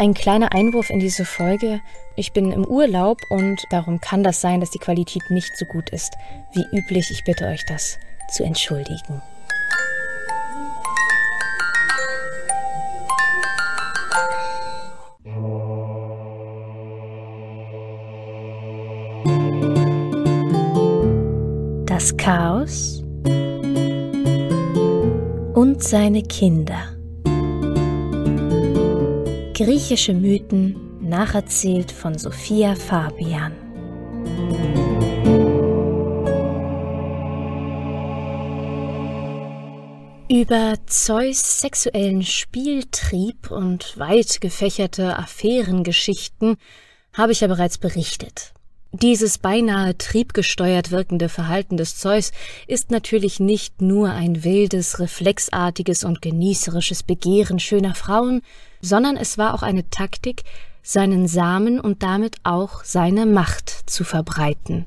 Ein kleiner Einwurf in diese Folge. Ich bin im Urlaub und darum kann das sein, dass die Qualität nicht so gut ist. Wie üblich, ich bitte euch das zu entschuldigen. Das Chaos und seine Kinder. Griechische Mythen, nacherzählt von Sophia Fabian. Über Zeus sexuellen Spieltrieb und weit gefächerte Affärengeschichten habe ich ja bereits berichtet. Dieses beinahe triebgesteuert wirkende Verhalten des Zeus ist natürlich nicht nur ein wildes, reflexartiges und genießerisches Begehren schöner Frauen, sondern es war auch eine Taktik, seinen Samen und damit auch seine Macht zu verbreiten.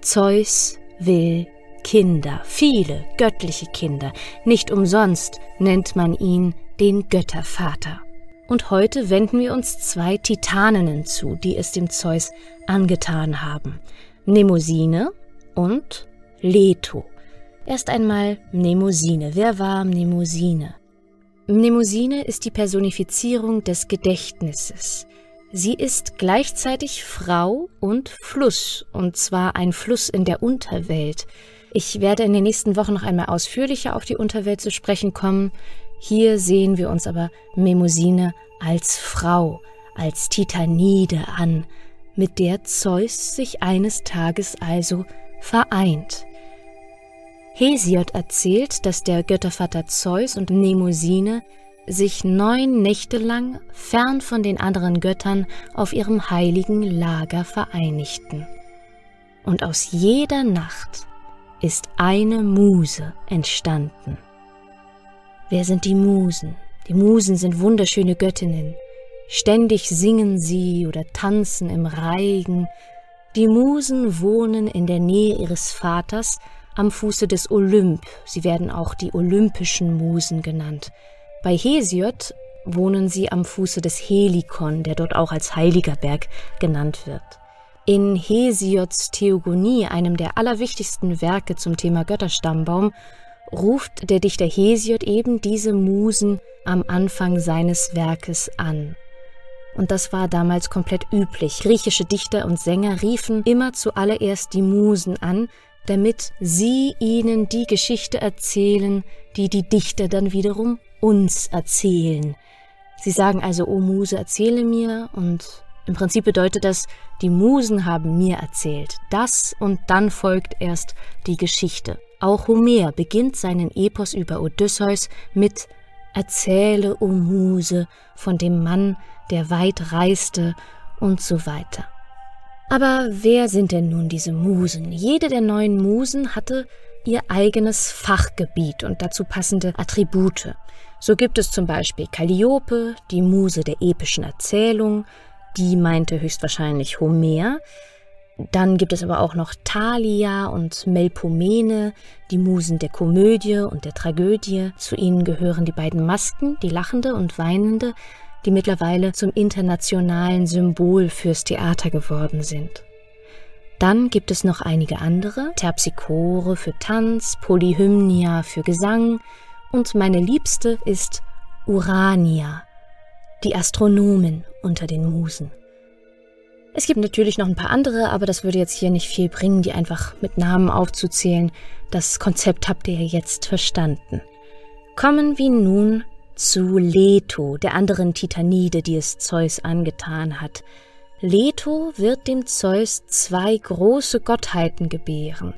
Zeus will Kinder, viele göttliche Kinder, nicht umsonst nennt man ihn den Göttervater. Und heute wenden wir uns zwei Titaninnen zu, die es dem Zeus angetan haben. Mnemosyne und Leto. Erst einmal Mnemosyne. Wer war Mnemosyne? Mnemosyne ist die Personifizierung des Gedächtnisses. Sie ist gleichzeitig Frau und Fluss, und zwar ein Fluss in der Unterwelt. Ich werde in den nächsten Wochen noch einmal ausführlicher auf die Unterwelt zu sprechen kommen. Hier sehen wir uns aber Memosine als Frau, als Titanide an, mit der Zeus sich eines Tages also vereint. Hesiod erzählt, dass der Göttervater Zeus und Mnemosyne sich neun Nächte lang fern von den anderen Göttern auf ihrem heiligen Lager vereinigten. Und aus jeder Nacht ist eine Muse entstanden. Wer sind die Musen? Die Musen sind wunderschöne Göttinnen. Ständig singen sie oder tanzen im Reigen. Die Musen wohnen in der Nähe ihres Vaters am Fuße des Olymp. Sie werden auch die olympischen Musen genannt. Bei Hesiod wohnen sie am Fuße des Helikon, der dort auch als heiliger Berg genannt wird. In Hesiods Theogonie, einem der allerwichtigsten Werke zum Thema Götterstammbaum, ruft der Dichter Hesiod eben diese Musen am Anfang seines Werkes an. Und das war damals komplett üblich. Griechische Dichter und Sänger riefen immer zuallererst die Musen an, damit sie ihnen die Geschichte erzählen, die die Dichter dann wiederum uns erzählen. Sie sagen also, O Muse, erzähle mir, und im Prinzip bedeutet das, die Musen haben mir erzählt. Das und dann folgt erst die Geschichte. Auch Homer beginnt seinen Epos über Odysseus mit Erzähle, o Muse, von dem Mann, der weit reiste und so weiter. Aber wer sind denn nun diese Musen? Jede der neun Musen hatte ihr eigenes Fachgebiet und dazu passende Attribute. So gibt es zum Beispiel Calliope, die Muse der epischen Erzählung, die meinte höchstwahrscheinlich Homer, dann gibt es aber auch noch Thalia und Melpomene, die Musen der Komödie und der Tragödie. Zu ihnen gehören die beiden Masken, die lachende und weinende, die mittlerweile zum internationalen Symbol fürs Theater geworden sind. Dann gibt es noch einige andere, Terpsichore für Tanz, Polyhymnia für Gesang und meine liebste ist Urania, die Astronomin unter den Musen. Es gibt natürlich noch ein paar andere, aber das würde jetzt hier nicht viel bringen, die einfach mit Namen aufzuzählen. Das Konzept habt ihr jetzt verstanden. Kommen wir nun zu Leto, der anderen Titanide, die es Zeus angetan hat. Leto wird dem Zeus zwei große Gottheiten gebären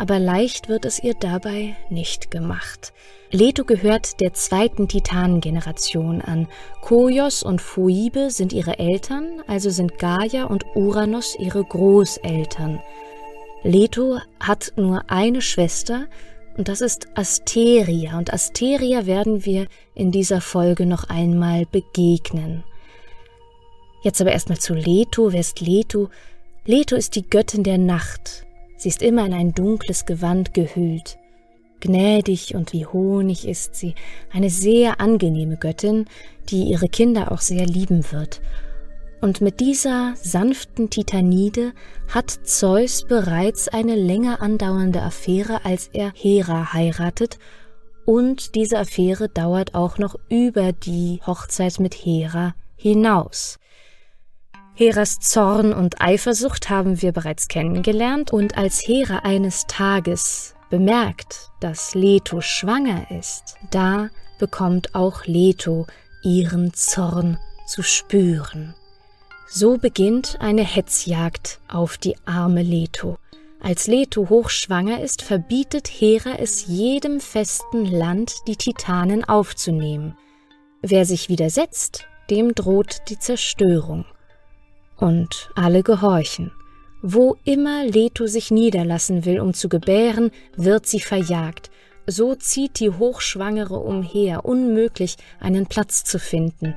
aber leicht wird es ihr dabei nicht gemacht. Leto gehört der zweiten Titanengeneration an. Koios und Phoebe sind ihre Eltern, also sind Gaia und Uranus ihre Großeltern. Leto hat nur eine Schwester, und das ist Asteria, und Asteria werden wir in dieser Folge noch einmal begegnen. Jetzt aber erstmal zu Leto. Wer ist Leto? Leto ist die Göttin der Nacht. Sie ist immer in ein dunkles Gewand gehüllt. Gnädig und wie Honig ist sie, eine sehr angenehme Göttin, die ihre Kinder auch sehr lieben wird. Und mit dieser sanften Titanide hat Zeus bereits eine länger andauernde Affäre, als er Hera heiratet, und diese Affäre dauert auch noch über die Hochzeit mit Hera hinaus. Heras Zorn und Eifersucht haben wir bereits kennengelernt, und als Hera eines Tages bemerkt, dass Leto schwanger ist, da bekommt auch Leto ihren Zorn zu spüren. So beginnt eine Hetzjagd auf die arme Leto. Als Leto hochschwanger ist, verbietet Hera es jedem festen Land, die Titanen aufzunehmen. Wer sich widersetzt, dem droht die Zerstörung. Und alle gehorchen. Wo immer Leto sich niederlassen will, um zu gebären, wird sie verjagt. So zieht die Hochschwangere umher, unmöglich einen Platz zu finden.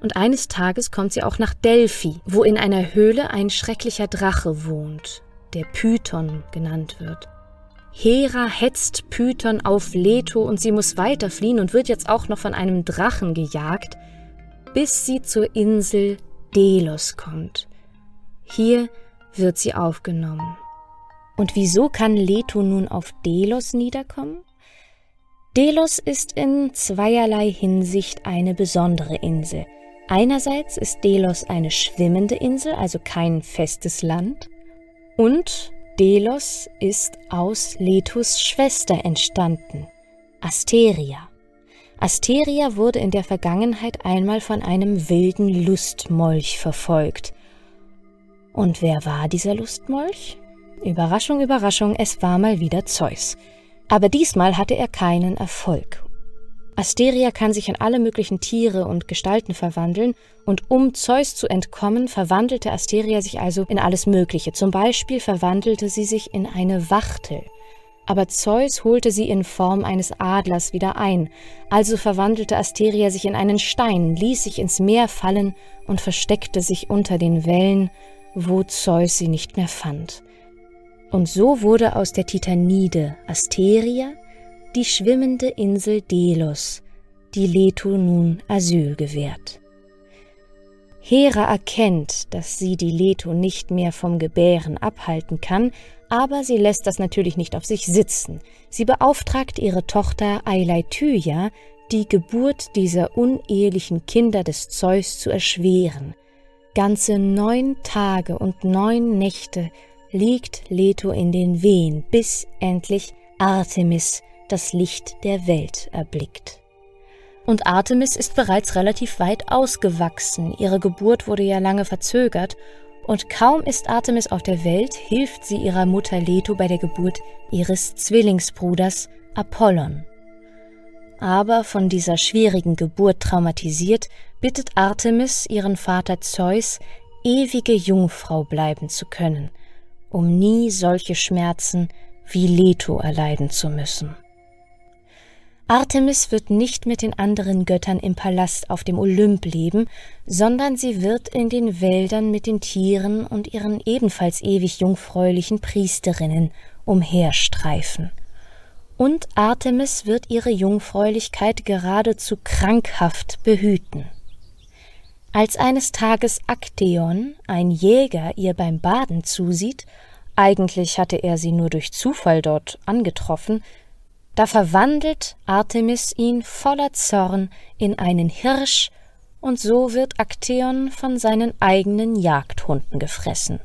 Und eines Tages kommt sie auch nach Delphi, wo in einer Höhle ein schrecklicher Drache wohnt, der Python genannt wird. Hera hetzt Python auf Leto und sie muss weiterfliehen und wird jetzt auch noch von einem Drachen gejagt, bis sie zur Insel Delos kommt. Hier wird sie aufgenommen. Und wieso kann Leto nun auf Delos niederkommen? Delos ist in zweierlei Hinsicht eine besondere Insel. Einerseits ist Delos eine schwimmende Insel, also kein festes Land, und Delos ist aus Letos Schwester entstanden, Asteria. Asteria wurde in der Vergangenheit einmal von einem wilden Lustmolch verfolgt. Und wer war dieser Lustmolch? Überraschung, Überraschung, es war mal wieder Zeus. Aber diesmal hatte er keinen Erfolg. Asteria kann sich in alle möglichen Tiere und Gestalten verwandeln, und um Zeus zu entkommen, verwandelte Asteria sich also in alles Mögliche. Zum Beispiel verwandelte sie sich in eine Wachtel. Aber Zeus holte sie in Form eines Adlers wieder ein, also verwandelte Asteria sich in einen Stein, ließ sich ins Meer fallen und versteckte sich unter den Wellen, wo Zeus sie nicht mehr fand. Und so wurde aus der Titanide Asteria die schwimmende Insel Delos, die Leto nun Asyl gewährt. Hera erkennt, dass sie die Leto nicht mehr vom Gebären abhalten kann, aber sie lässt das natürlich nicht auf sich sitzen. Sie beauftragt ihre Tochter Eileithyia, die Geburt dieser unehelichen Kinder des Zeus zu erschweren – Ganze neun Tage und neun Nächte liegt Leto in den Wehen, bis endlich Artemis das Licht der Welt erblickt. Und Artemis ist bereits relativ weit ausgewachsen, ihre Geburt wurde ja lange verzögert, und kaum ist Artemis auf der Welt, hilft sie ihrer Mutter Leto bei der Geburt ihres Zwillingsbruders Apollon. Aber von dieser schwierigen Geburt traumatisiert, bittet Artemis ihren Vater Zeus, ewige Jungfrau bleiben zu können, um nie solche Schmerzen wie Leto erleiden zu müssen. Artemis wird nicht mit den anderen Göttern im Palast auf dem Olymp leben, sondern sie wird in den Wäldern mit den Tieren und ihren ebenfalls ewig jungfräulichen Priesterinnen umherstreifen und Artemis wird ihre Jungfräulichkeit geradezu krankhaft behüten. Als eines Tages Akteon, ein Jäger, ihr beim Baden zusieht, eigentlich hatte er sie nur durch Zufall dort angetroffen, da verwandelt Artemis ihn voller Zorn in einen Hirsch, und so wird Akteon von seinen eigenen Jagdhunden gefressen.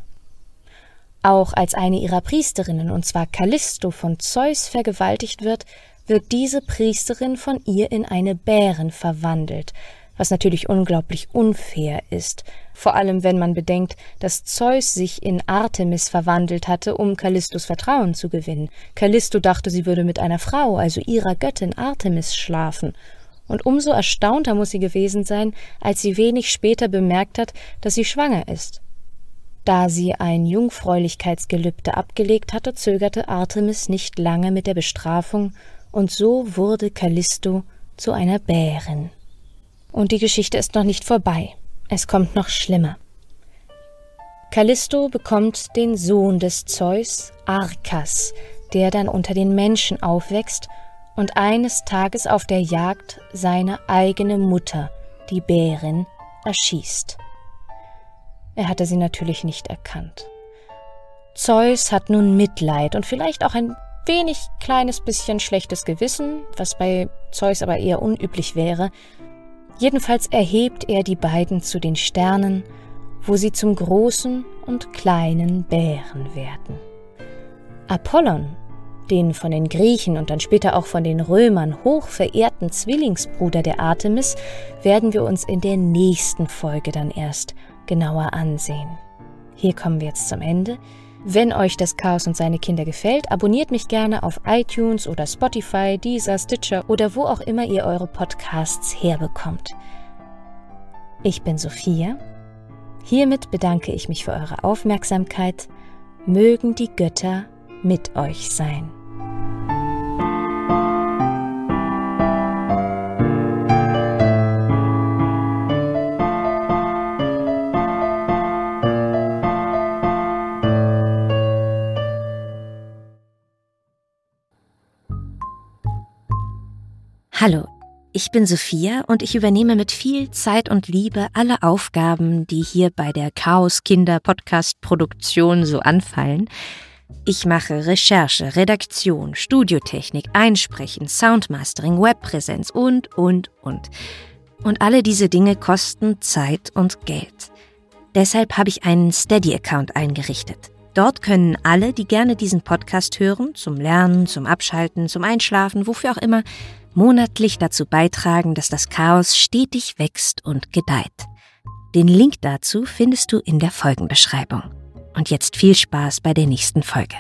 Auch als eine ihrer Priesterinnen, und zwar Callisto von Zeus vergewaltigt wird, wird diese Priesterin von ihr in eine Bärin verwandelt, was natürlich unglaublich unfair ist, vor allem wenn man bedenkt, dass Zeus sich in Artemis verwandelt hatte, um Callistos Vertrauen zu gewinnen. Callisto dachte, sie würde mit einer Frau, also ihrer Göttin Artemis, schlafen. Und umso erstaunter muss sie gewesen sein, als sie wenig später bemerkt hat, dass sie schwanger ist. Da sie ein Jungfräulichkeitsgelübde abgelegt hatte, zögerte Artemis nicht lange mit der Bestrafung, und so wurde Callisto zu einer Bärin. Und die Geschichte ist noch nicht vorbei. Es kommt noch schlimmer. Callisto bekommt den Sohn des Zeus, Arkas, der dann unter den Menschen aufwächst und eines Tages auf der Jagd seine eigene Mutter, die Bärin, erschießt. Er hatte sie natürlich nicht erkannt. Zeus hat nun Mitleid und vielleicht auch ein wenig kleines bisschen schlechtes Gewissen, was bei Zeus aber eher unüblich wäre. Jedenfalls erhebt er die beiden zu den Sternen, wo sie zum großen und kleinen Bären werden. Apollon, den von den Griechen und dann später auch von den Römern hoch verehrten Zwillingsbruder der Artemis, werden wir uns in der nächsten Folge dann erst genauer ansehen. Hier kommen wir jetzt zum Ende. Wenn euch das Chaos und seine Kinder gefällt, abonniert mich gerne auf iTunes oder Spotify, Deezer, Stitcher oder wo auch immer ihr eure Podcasts herbekommt. Ich bin Sophia. Hiermit bedanke ich mich für eure Aufmerksamkeit. Mögen die Götter mit euch sein. Hallo, ich bin Sophia und ich übernehme mit viel Zeit und Liebe alle Aufgaben, die hier bei der Chaos Kinder Podcast Produktion so anfallen. Ich mache Recherche, Redaktion, Studiotechnik, Einsprechen, Soundmastering, Webpräsenz und, und, und. Und alle diese Dinge kosten Zeit und Geld. Deshalb habe ich einen Steady-Account eingerichtet. Dort können alle, die gerne diesen Podcast hören, zum Lernen, zum Abschalten, zum Einschlafen, wofür auch immer, monatlich dazu beitragen, dass das Chaos stetig wächst und gedeiht. Den Link dazu findest du in der Folgenbeschreibung. Und jetzt viel Spaß bei der nächsten Folge.